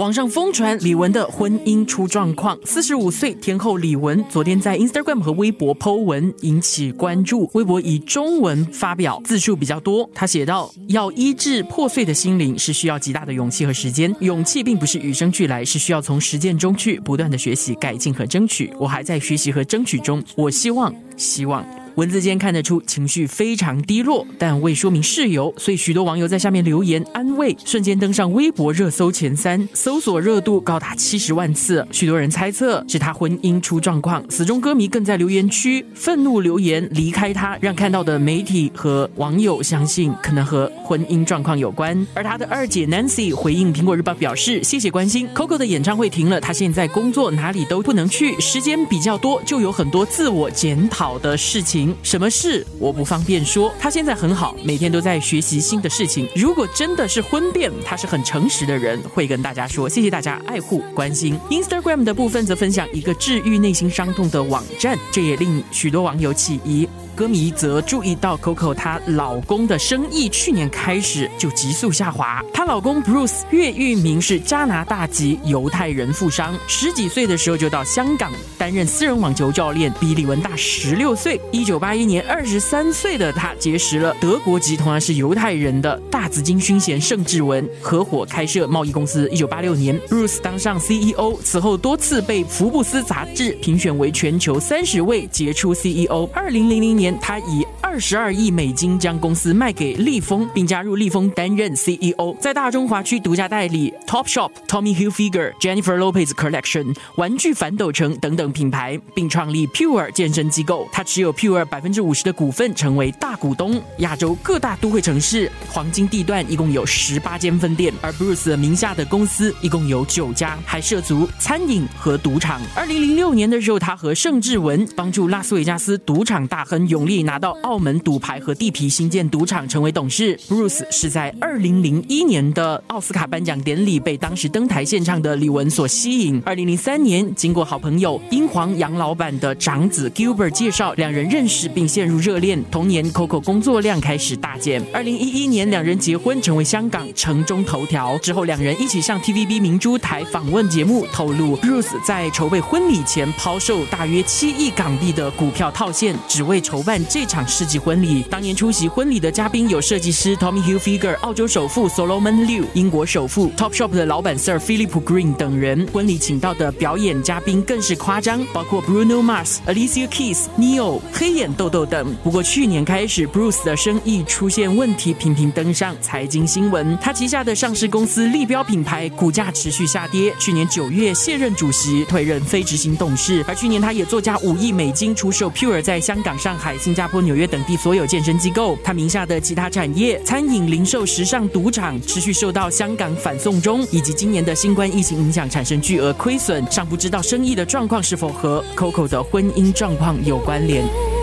网上疯传李玟的婚姻出状况，四十五岁天后李玟昨天在 Instagram 和微博 Po 文引起关注。微博以中文发表，字数比较多。他写道：“要医治破碎的心灵，是需要极大的勇气和时间。勇气并不是与生俱来，是需要从实践中去不断的学习、改进和争取。我还在学习和争取中。我希望，希望。”文字间看得出情绪非常低落，但未说明事由，所以许多网友在下面留言安慰，瞬间登上微博热搜前三，搜索热度高达七十万次。许多人猜测是他婚姻出状况，死忠歌迷更在留言区愤怒留言离开他，让看到的媒体和网友相信可能和婚姻状况有关。而他的二姐 Nancy 回应苹果日报表示：“谢谢关心，Coco 的演唱会停了，他现在工作哪里都不能去，时间比较多，就有很多自我检讨的事情。”什么事我不方便说。他现在很好，每天都在学习新的事情。如果真的是婚变，他是很诚实的人，会跟大家说。谢谢大家爱护关心。Instagram 的部分则分享一个治愈内心伤痛的网站，这也令许多网友起疑。歌迷则注意到 Coco 她老公的生意去年开始就急速下滑。她老公 Bruce 岳玉明是加拿大籍犹太人富商，十几岁的时候就到香港担任私人网球教练，比李玟大十六岁。一九八一年，二十三岁的他结识了德国籍同样是犹太人的大紫金勋衔盛志文，合伙开设贸易公司。一九八六年，Bruce 当上 CEO，此后多次被福布斯杂志评选为全球三十位杰出 CEO。二零零零年。他以二十二亿美金将公司卖给利丰，并加入利丰担任 CEO，在大中华区独家代理 Topshop、Tommy Hilfiger、Jennifer Lopez Collection、玩具反斗城等等品牌，并创立 Pure 健身机构。他持有 Pure 百分之五十的股份，成为大股东。亚洲各大都会城市、黄金地段一共有十八间分店，而 Bruce 名下的公司一共有九家，还涉足餐饮和赌场。二零零六年的时候，他和盛志文帮助拉斯维加斯赌场大亨永利拿到澳门赌牌和地皮，新建赌场，成为董事。Bruce 是在二零零一年的奥斯卡颁奖典礼被当时登台献唱的李玟所吸引。二零零三年，经过好朋友英皇杨老板的长子 Gilbert 介绍，两人认识并陷入热恋。同年，Coco 工作量开始大减。二零一一年，两人结婚，成为香港城中头条。之后，两人一起上 TVB 明珠台访问节目，透露 Bruce 在筹备婚礼前抛售大约七亿港币的股票套现，只为筹办这。场世纪婚礼，当年出席婚礼的嘉宾有设计师 Tommy Hilfiger、澳洲首富 Solomon Liu、英国首富 Topshop 的老板 Sir Philip Green 等人。婚礼请到的表演嘉宾更是夸张，包括 Bruno Mars、Alicia Keys、Neo、黑眼豆豆等。不过去年开始，Bruce 的生意出现问题，频频登上财经新闻。他旗下的上市公司立标品牌股价持续下跌，去年九月卸任主席，退任非执行董事。而去年他也作价五亿美金出售 Pure 在香港、上海、新加坡。纽约等地所有健身机构，他名下的其他产业、餐饮、零售、时尚、赌场，持续受到香港反送中以及今年的新冠疫情影响，产生巨额亏损。尚不知道生意的状况是否和 Coco 的婚姻状况有关联。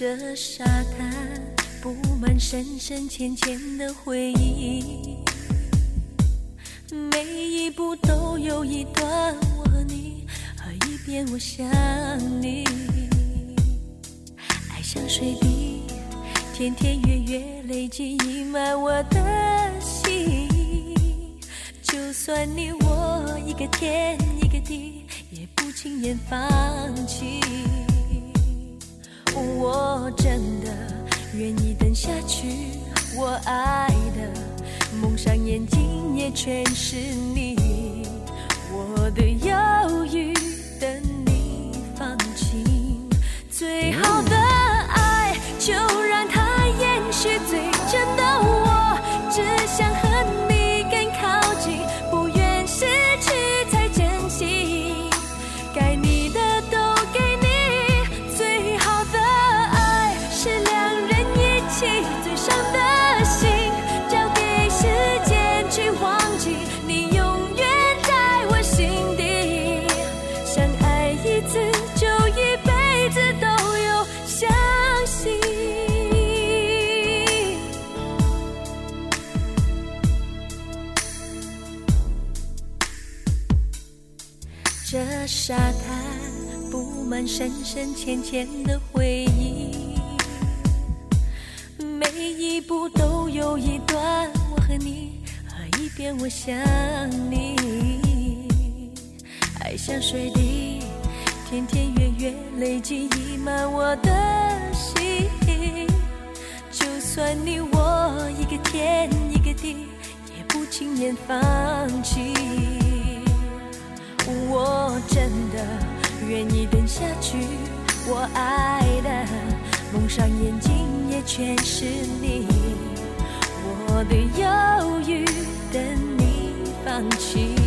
这沙滩布满深深浅浅的回忆，每一步都有一段我和你，和一遍我想你。爱像水滴，天天月月累积溢满我的心。就算你我一个天一个地，也不轻言放弃。我真的愿意等下去，我爱的蒙上眼睛也全是你，我的忧郁等这沙滩布满深深浅浅的回忆，每一步都有一段我和你，和一遍我想你。爱像水滴，天天月月累积溢满我的心。就算你我一个天一个地，也不轻言放弃。我真的愿意等下去，我爱的蒙上眼睛也全是你，我的忧郁等你放弃，